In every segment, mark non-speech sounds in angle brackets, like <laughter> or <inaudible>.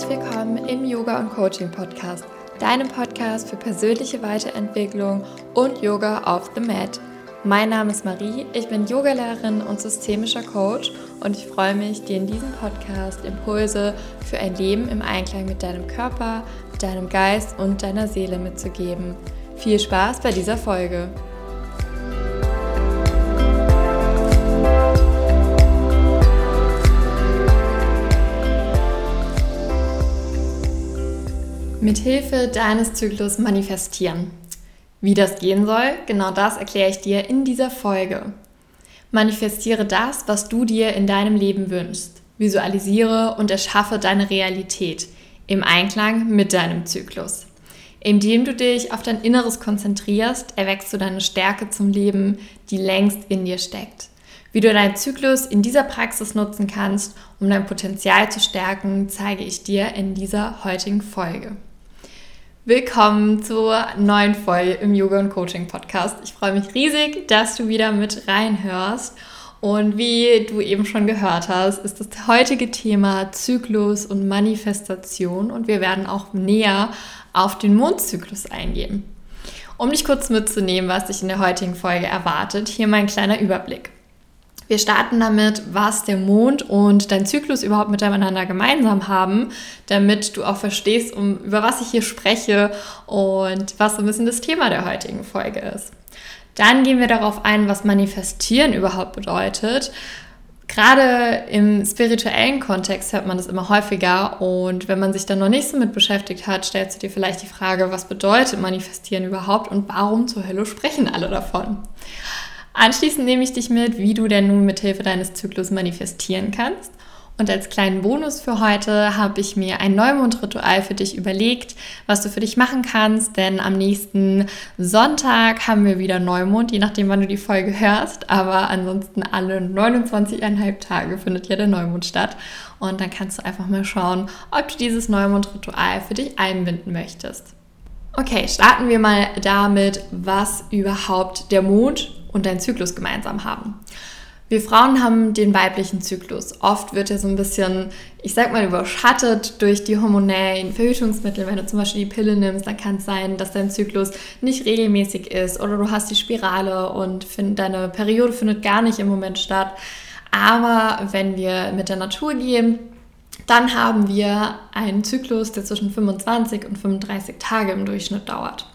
Herzlich willkommen im Yoga und Coaching Podcast, deinem Podcast für persönliche Weiterentwicklung und Yoga auf the Mat. Mein Name ist Marie, ich bin Yogalehrerin und systemischer Coach und ich freue mich, dir in diesem Podcast Impulse für ein Leben im Einklang mit deinem Körper, deinem Geist und deiner Seele mitzugeben. Viel Spaß bei dieser Folge! Mithilfe deines Zyklus manifestieren. Wie das gehen soll, genau das erkläre ich dir in dieser Folge. Manifestiere das, was du dir in deinem Leben wünschst. Visualisiere und erschaffe deine Realität im Einklang mit deinem Zyklus. Indem du dich auf dein Inneres konzentrierst, erwächst du deine Stärke zum Leben, die längst in dir steckt. Wie du deinen Zyklus in dieser Praxis nutzen kannst, um dein Potenzial zu stärken, zeige ich dir in dieser heutigen Folge. Willkommen zur neuen Folge im Yoga und Coaching Podcast. Ich freue mich riesig, dass du wieder mit reinhörst. Und wie du eben schon gehört hast, ist das heutige Thema Zyklus und Manifestation und wir werden auch näher auf den Mondzyklus eingehen. Um dich kurz mitzunehmen, was dich in der heutigen Folge erwartet, hier mein kleiner Überblick. Wir starten damit, was der Mond und dein Zyklus überhaupt miteinander gemeinsam haben, damit du auch verstehst, um, über was ich hier spreche und was so ein bisschen das Thema der heutigen Folge ist. Dann gehen wir darauf ein, was Manifestieren überhaupt bedeutet. Gerade im spirituellen Kontext hört man das immer häufiger und wenn man sich dann noch nicht so mit beschäftigt hat, stellst du dir vielleicht die Frage, was bedeutet Manifestieren überhaupt und warum zur Hölle sprechen alle davon? Anschließend nehme ich dich mit, wie du denn nun mithilfe deines Zyklus manifestieren kannst. Und als kleinen Bonus für heute habe ich mir ein Neumondritual für dich überlegt, was du für dich machen kannst, denn am nächsten Sonntag haben wir wieder Neumond, je nachdem, wann du die Folge hörst. Aber ansonsten alle 29,5 Tage findet ja der Neumond statt. Und dann kannst du einfach mal schauen, ob du dieses Neumondritual für dich einbinden möchtest. Okay, starten wir mal damit, was überhaupt der Mond und dein Zyklus gemeinsam haben. Wir Frauen haben den weiblichen Zyklus. Oft wird er so ein bisschen, ich sag mal, überschattet durch die hormonellen Verhütungsmittel. Wenn du zum Beispiel die Pille nimmst, dann kann es sein, dass dein Zyklus nicht regelmäßig ist oder du hast die Spirale und find, deine Periode findet gar nicht im Moment statt. Aber wenn wir mit der Natur gehen, dann haben wir einen Zyklus, der zwischen 25 und 35 Tage im Durchschnitt dauert.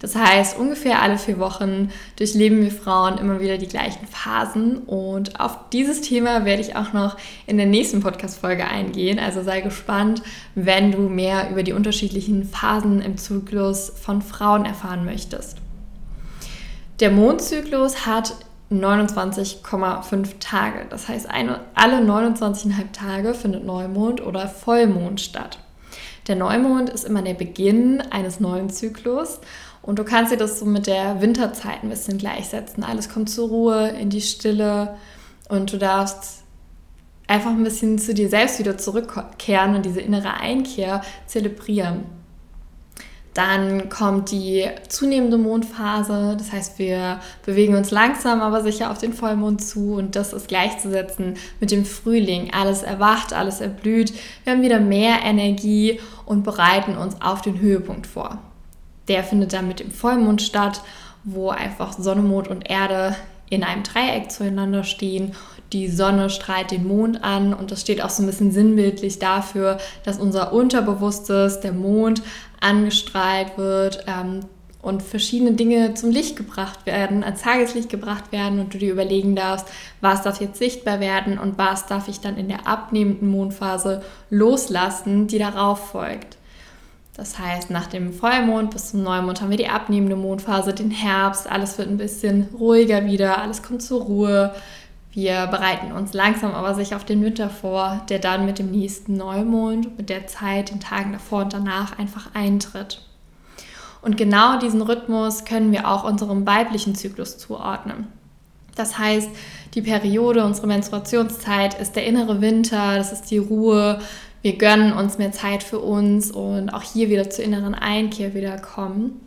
Das heißt, ungefähr alle vier Wochen durchleben wir Frauen immer wieder die gleichen Phasen. Und auf dieses Thema werde ich auch noch in der nächsten Podcast-Folge eingehen. Also sei gespannt, wenn du mehr über die unterschiedlichen Phasen im Zyklus von Frauen erfahren möchtest. Der Mondzyklus hat 29,5 Tage. Das heißt, eine, alle 29,5 Tage findet Neumond oder Vollmond statt. Der Neumond ist immer der Beginn eines neuen Zyklus und du kannst dir das so mit der Winterzeit ein bisschen gleichsetzen. Alles kommt zur Ruhe, in die Stille und du darfst einfach ein bisschen zu dir selbst wieder zurückkehren und diese innere Einkehr zelebrieren. Dann kommt die zunehmende Mondphase, das heißt, wir bewegen uns langsam, aber sicher auf den Vollmond zu und das ist gleichzusetzen mit dem Frühling. Alles erwacht, alles erblüht, wir haben wieder mehr Energie und bereiten uns auf den Höhepunkt vor. Der findet dann mit dem Vollmond statt, wo einfach Sonne, Mond und Erde in einem Dreieck zueinander stehen. Die Sonne strahlt den Mond an und das steht auch so ein bisschen sinnbildlich dafür, dass unser Unterbewusstes, der Mond, angestrahlt wird ähm, und verschiedene Dinge zum Licht gebracht werden, ans Tageslicht gebracht werden und du dir überlegen darfst, was darf jetzt sichtbar werden und was darf ich dann in der abnehmenden Mondphase loslassen, die darauf folgt. Das heißt, nach dem Vollmond bis zum Neumond haben wir die abnehmende Mondphase, den Herbst, alles wird ein bisschen ruhiger wieder, alles kommt zur Ruhe. Wir bereiten uns langsam aber sicher auf den Winter vor, der dann mit dem nächsten Neumond, mit der Zeit, den Tagen davor und danach einfach eintritt. Und genau diesen Rhythmus können wir auch unserem weiblichen Zyklus zuordnen. Das heißt, die Periode, unsere Menstruationszeit ist der innere Winter, das ist die Ruhe, wir gönnen uns mehr Zeit für uns und auch hier wieder zur inneren Einkehr wiederkommen.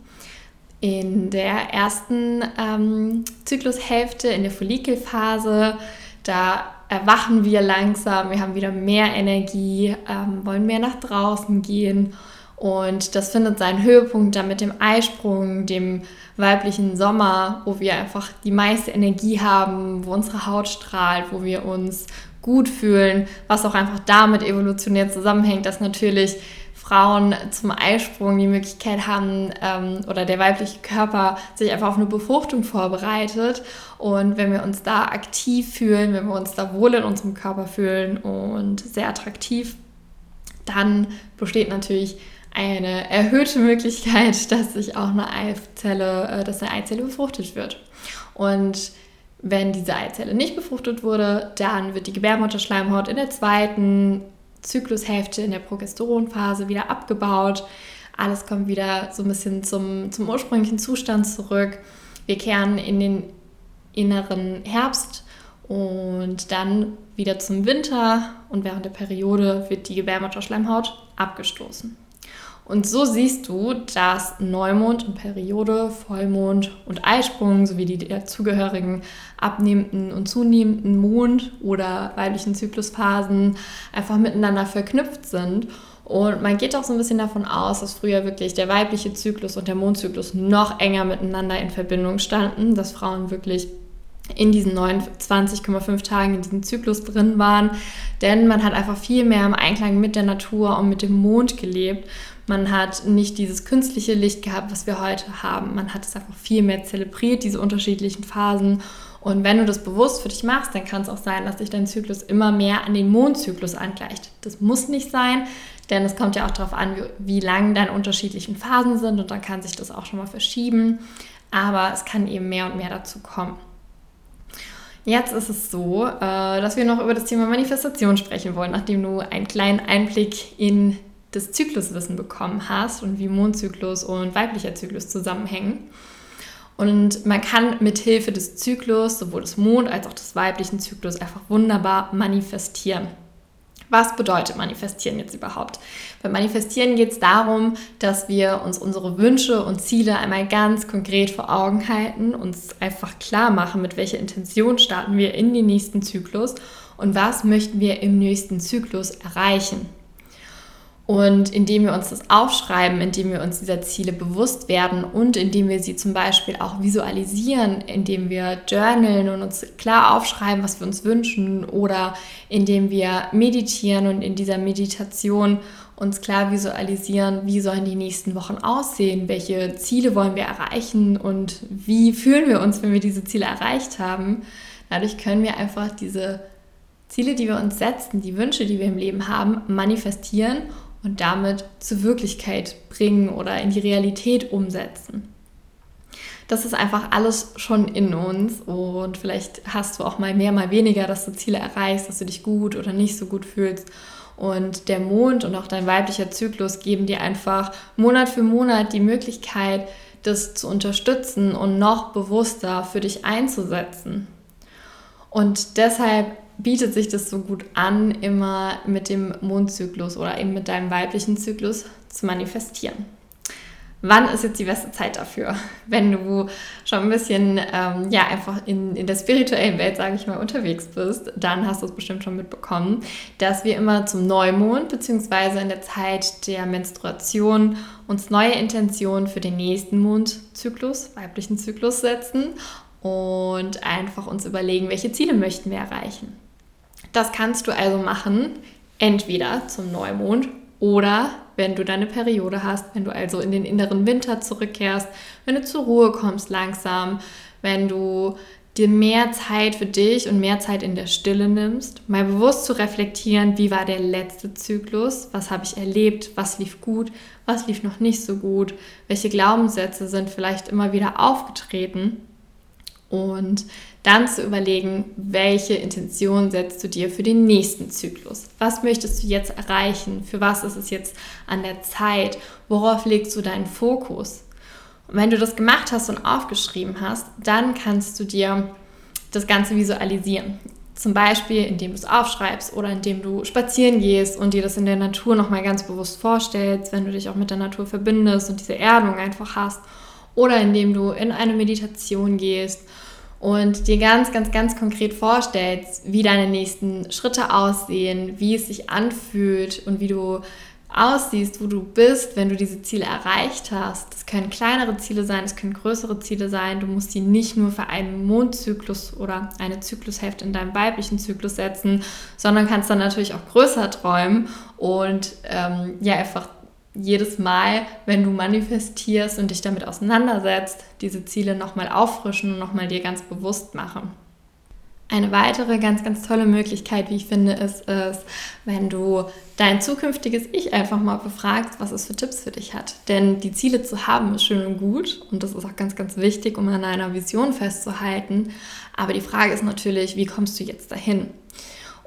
In der ersten ähm, Zyklushälfte, in der Follikelphase, da erwachen wir langsam, wir haben wieder mehr Energie, ähm, wollen mehr nach draußen gehen. Und das findet seinen Höhepunkt dann mit dem Eisprung, dem weiblichen Sommer, wo wir einfach die meiste Energie haben, wo unsere Haut strahlt, wo wir uns gut fühlen, was auch einfach damit evolutionär zusammenhängt, dass natürlich Frauen zum Eisprung die Möglichkeit haben ähm, oder der weibliche Körper sich einfach auf eine Befruchtung vorbereitet. Und wenn wir uns da aktiv fühlen, wenn wir uns da wohl in unserem Körper fühlen und sehr attraktiv, dann besteht natürlich eine erhöhte Möglichkeit, <laughs> dass sich auch eine Eizelle, äh, dass eine Eizelle befruchtet wird. Und wenn diese Eizelle nicht befruchtet wurde, dann wird die Gebärmutterschleimhaut in der zweiten Zyklushälfte in der Progesteronphase wieder abgebaut. Alles kommt wieder so ein bisschen zum, zum ursprünglichen Zustand zurück. Wir kehren in den inneren Herbst und dann wieder zum Winter und während der Periode wird die Gebärmutterschleimhaut abgestoßen. Und so siehst du, dass Neumond und Periode, Vollmond und Eisprung sowie die dazugehörigen abnehmenden und zunehmenden Mond- oder weiblichen Zyklusphasen einfach miteinander verknüpft sind. Und man geht auch so ein bisschen davon aus, dass früher wirklich der weibliche Zyklus und der Mondzyklus noch enger miteinander in Verbindung standen, dass Frauen wirklich in diesen 29,5 Tagen in diesem Zyklus drin waren, denn man hat einfach viel mehr im Einklang mit der Natur und mit dem Mond gelebt man hat nicht dieses künstliche Licht gehabt, was wir heute haben. Man hat es einfach viel mehr zelebriert, diese unterschiedlichen Phasen. Und wenn du das bewusst für dich machst, dann kann es auch sein, dass sich dein Zyklus immer mehr an den Mondzyklus angleicht. Das muss nicht sein, denn es kommt ja auch darauf an, wie, wie lang deine unterschiedlichen Phasen sind und dann kann sich das auch schon mal verschieben. Aber es kann eben mehr und mehr dazu kommen. Jetzt ist es so, äh, dass wir noch über das Thema Manifestation sprechen wollen, nachdem du einen kleinen Einblick in das Zykluswissen bekommen hast und wie Mondzyklus und weiblicher Zyklus zusammenhängen. Und man kann mit Hilfe des Zyklus, sowohl des Mond- als auch des weiblichen Zyklus, einfach wunderbar manifestieren. Was bedeutet manifestieren jetzt überhaupt? Bei manifestieren geht es darum, dass wir uns unsere Wünsche und Ziele einmal ganz konkret vor Augen halten, uns einfach klar machen, mit welcher Intention starten wir in den nächsten Zyklus und was möchten wir im nächsten Zyklus erreichen. Und indem wir uns das aufschreiben, indem wir uns dieser Ziele bewusst werden und indem wir sie zum Beispiel auch visualisieren, indem wir journalen und uns klar aufschreiben, was wir uns wünschen oder indem wir meditieren und in dieser Meditation uns klar visualisieren, wie sollen die nächsten Wochen aussehen, welche Ziele wollen wir erreichen und wie fühlen wir uns, wenn wir diese Ziele erreicht haben. Dadurch können wir einfach diese Ziele, die wir uns setzen, die Wünsche, die wir im Leben haben, manifestieren und damit zur Wirklichkeit bringen oder in die Realität umsetzen. Das ist einfach alles schon in uns und vielleicht hast du auch mal mehr, mal weniger, dass du Ziele erreichst, dass du dich gut oder nicht so gut fühlst. Und der Mond und auch dein weiblicher Zyklus geben dir einfach Monat für Monat die Möglichkeit, das zu unterstützen und noch bewusster für dich einzusetzen. Und deshalb bietet sich das so gut an, immer mit dem Mondzyklus oder eben mit deinem weiblichen Zyklus zu manifestieren. Wann ist jetzt die beste Zeit dafür? <laughs> Wenn du schon ein bisschen, ähm, ja, einfach in, in der spirituellen Welt, sage ich mal, unterwegs bist, dann hast du es bestimmt schon mitbekommen, dass wir immer zum Neumond bzw. in der Zeit der Menstruation uns neue Intentionen für den nächsten Mondzyklus, weiblichen Zyklus setzen und einfach uns überlegen, welche Ziele möchten wir erreichen. Das kannst du also machen, entweder zum Neumond oder wenn du deine Periode hast, wenn du also in den inneren Winter zurückkehrst, wenn du zur Ruhe kommst langsam, wenn du dir mehr Zeit für dich und mehr Zeit in der Stille nimmst, mal bewusst zu reflektieren, wie war der letzte Zyklus, was habe ich erlebt, was lief gut, was lief noch nicht so gut, welche Glaubenssätze sind vielleicht immer wieder aufgetreten und dann zu überlegen, welche Intention setzt du dir für den nächsten Zyklus? Was möchtest du jetzt erreichen? Für was ist es jetzt an der Zeit? Worauf legst du deinen Fokus? Und wenn du das gemacht hast und aufgeschrieben hast, dann kannst du dir das Ganze visualisieren. Zum Beispiel, indem du es aufschreibst oder indem du spazieren gehst und dir das in der Natur nochmal ganz bewusst vorstellst, wenn du dich auch mit der Natur verbindest und diese Erdung einfach hast. Oder indem du in eine Meditation gehst und dir ganz, ganz, ganz konkret vorstellst, wie deine nächsten Schritte aussehen, wie es sich anfühlt und wie du aussiehst, wo du bist, wenn du diese Ziele erreicht hast. Das können kleinere Ziele sein, es können größere Ziele sein. Du musst die nicht nur für einen Mondzyklus oder eine Zyklushälfte in deinem weiblichen Zyklus setzen, sondern kannst dann natürlich auch größer träumen und ähm, ja einfach jedes Mal, wenn du manifestierst und dich damit auseinandersetzt, diese Ziele nochmal auffrischen und nochmal dir ganz bewusst machen. Eine weitere ganz, ganz tolle Möglichkeit, wie ich finde, ist es, wenn du dein zukünftiges Ich einfach mal befragst, was es für Tipps für dich hat. Denn die Ziele zu haben ist schön und gut und das ist auch ganz, ganz wichtig, um an einer Vision festzuhalten. Aber die Frage ist natürlich, wie kommst du jetzt dahin?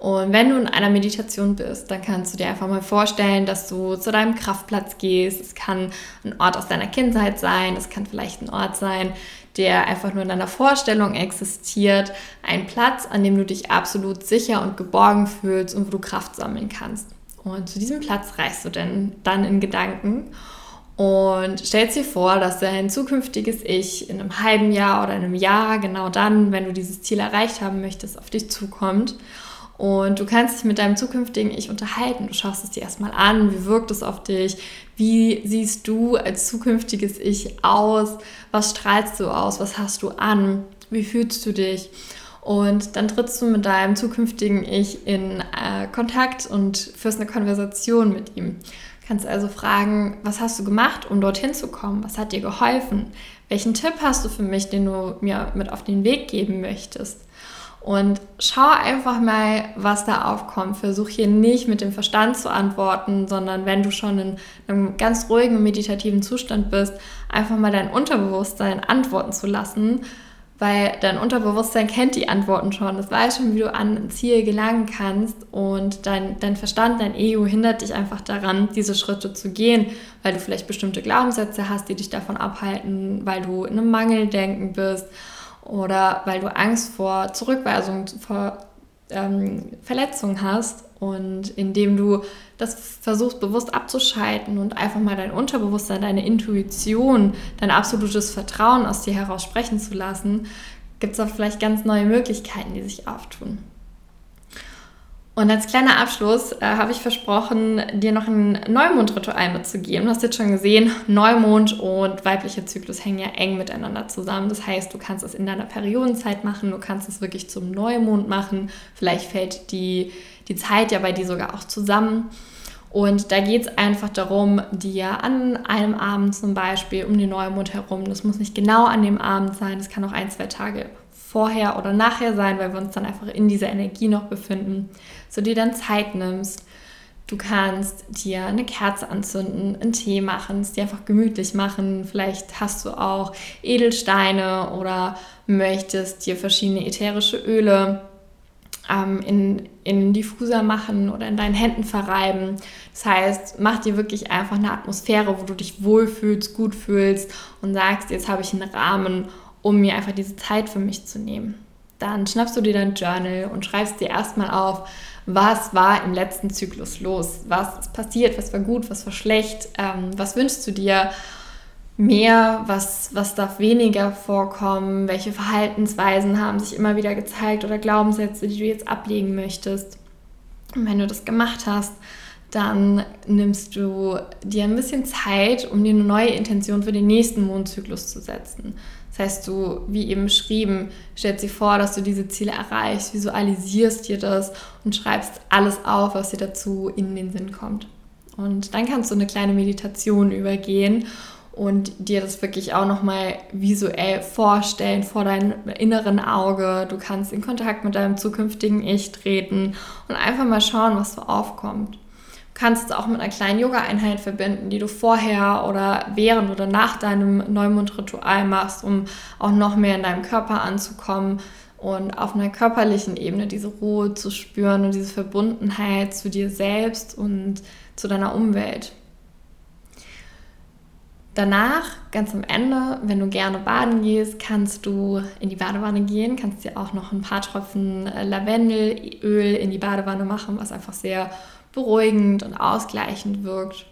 Und wenn du in einer Meditation bist, dann kannst du dir einfach mal vorstellen, dass du zu deinem Kraftplatz gehst. Es kann ein Ort aus deiner Kindheit sein, es kann vielleicht ein Ort sein, der einfach nur in deiner Vorstellung existiert. Ein Platz, an dem du dich absolut sicher und geborgen fühlst und wo du Kraft sammeln kannst. Und zu diesem Platz reist du denn dann in Gedanken und stellst dir vor, dass dein zukünftiges Ich in einem halben Jahr oder einem Jahr, genau dann, wenn du dieses Ziel erreicht haben möchtest, auf dich zukommt und du kannst dich mit deinem zukünftigen Ich unterhalten. Du schaust es dir erstmal an, wie wirkt es auf dich, wie siehst du als zukünftiges Ich aus, was strahlst du aus, was hast du an, wie fühlst du dich. Und dann trittst du mit deinem zukünftigen Ich in äh, Kontakt und führst eine Konversation mit ihm. Kannst also fragen, was hast du gemacht, um dorthin zu kommen? Was hat dir geholfen? Welchen Tipp hast du für mich, den du mir mit auf den Weg geben möchtest? Und schau einfach mal, was da aufkommt. Versuch hier nicht mit dem Verstand zu antworten, sondern wenn du schon in einem ganz ruhigen, meditativen Zustand bist, einfach mal dein Unterbewusstsein antworten zu lassen, weil dein Unterbewusstsein kennt die Antworten schon. Das weiß schon, wie du an ein Ziel gelangen kannst und dein, dein Verstand, dein Ego hindert dich einfach daran, diese Schritte zu gehen, weil du vielleicht bestimmte Glaubenssätze hast, die dich davon abhalten, weil du in einem Mangeldenken bist oder weil du Angst vor Zurückweisung, vor ähm, Verletzung hast und indem du das versuchst bewusst abzuschalten und einfach mal dein Unterbewusstsein, deine Intuition, dein absolutes Vertrauen aus dir heraus sprechen zu lassen, gibt es auch vielleicht ganz neue Möglichkeiten, die sich auftun. Und als kleiner Abschluss äh, habe ich versprochen, dir noch ein Neumondritual mitzugeben. Du hast jetzt schon gesehen, Neumond und weiblicher Zyklus hängen ja eng miteinander zusammen. Das heißt, du kannst es in deiner Periodenzeit machen, du kannst es wirklich zum Neumond machen. Vielleicht fällt die, die Zeit ja bei dir sogar auch zusammen. Und da geht es einfach darum, dir an einem Abend zum Beispiel um den Neumond herum, das muss nicht genau an dem Abend sein, das kann auch ein, zwei Tage vorher oder nachher sein, weil wir uns dann einfach in dieser Energie noch befinden, so dir dann Zeit nimmst. Du kannst dir eine Kerze anzünden, einen Tee machen, es dir einfach gemütlich machen. Vielleicht hast du auch Edelsteine oder möchtest dir verschiedene ätherische Öle ähm, in, in Diffuser machen oder in deinen Händen verreiben. Das heißt, mach dir wirklich einfach eine Atmosphäre, wo du dich wohlfühlst, gut fühlst und sagst, jetzt habe ich einen Rahmen, um mir einfach diese Zeit für mich zu nehmen. Dann schnappst du dir dein Journal und schreibst dir erstmal auf, was war im letzten Zyklus los, was ist passiert, was war gut, was war schlecht, ähm, was wünschst du dir mehr, was, was darf weniger vorkommen, welche Verhaltensweisen haben sich immer wieder gezeigt oder Glaubenssätze, die du jetzt ablegen möchtest. Und wenn du das gemacht hast, dann nimmst du dir ein bisschen Zeit, um dir eine neue Intention für den nächsten Mondzyklus zu setzen. Das heißt, du, wie eben beschrieben, stellst dir vor, dass du diese Ziele erreichst, visualisierst dir das und schreibst alles auf, was dir dazu in den Sinn kommt. Und dann kannst du eine kleine Meditation übergehen und dir das wirklich auch nochmal visuell vorstellen vor deinem inneren Auge. Du kannst in Kontakt mit deinem zukünftigen Ich treten und einfach mal schauen, was so aufkommt kannst es auch mit einer kleinen Yoga-Einheit verbinden, die du vorher oder während oder nach deinem Neumond-Ritual machst, um auch noch mehr in deinem Körper anzukommen und auf einer körperlichen Ebene diese Ruhe zu spüren und diese Verbundenheit zu dir selbst und zu deiner Umwelt. Danach, ganz am Ende, wenn du gerne baden gehst, kannst du in die Badewanne gehen, kannst dir auch noch ein paar Tropfen Lavendelöl in die Badewanne machen, was einfach sehr beruhigend und ausgleichend wirkt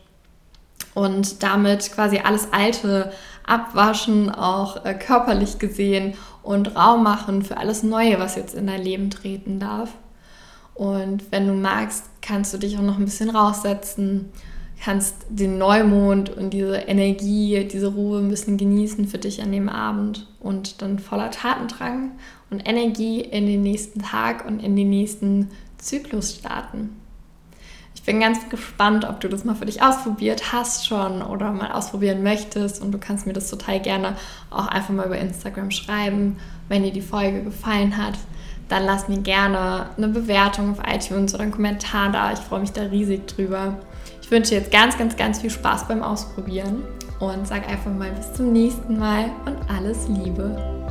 und damit quasi alles Alte abwaschen, auch äh, körperlich gesehen und Raum machen für alles Neue, was jetzt in dein Leben treten darf. Und wenn du magst, kannst du dich auch noch ein bisschen raussetzen, kannst den Neumond und diese Energie, diese Ruhe ein bisschen genießen für dich an dem Abend und dann voller Tatendrang und Energie in den nächsten Tag und in den nächsten Zyklus starten. Ich bin ganz gespannt, ob du das mal für dich ausprobiert hast schon oder mal ausprobieren möchtest. Und du kannst mir das total gerne auch einfach mal über Instagram schreiben, wenn dir die Folge gefallen hat. Dann lass mir gerne eine Bewertung auf iTunes oder einen Kommentar da. Ich freue mich da riesig drüber. Ich wünsche dir jetzt ganz, ganz, ganz viel Spaß beim Ausprobieren und sag einfach mal bis zum nächsten Mal und alles Liebe.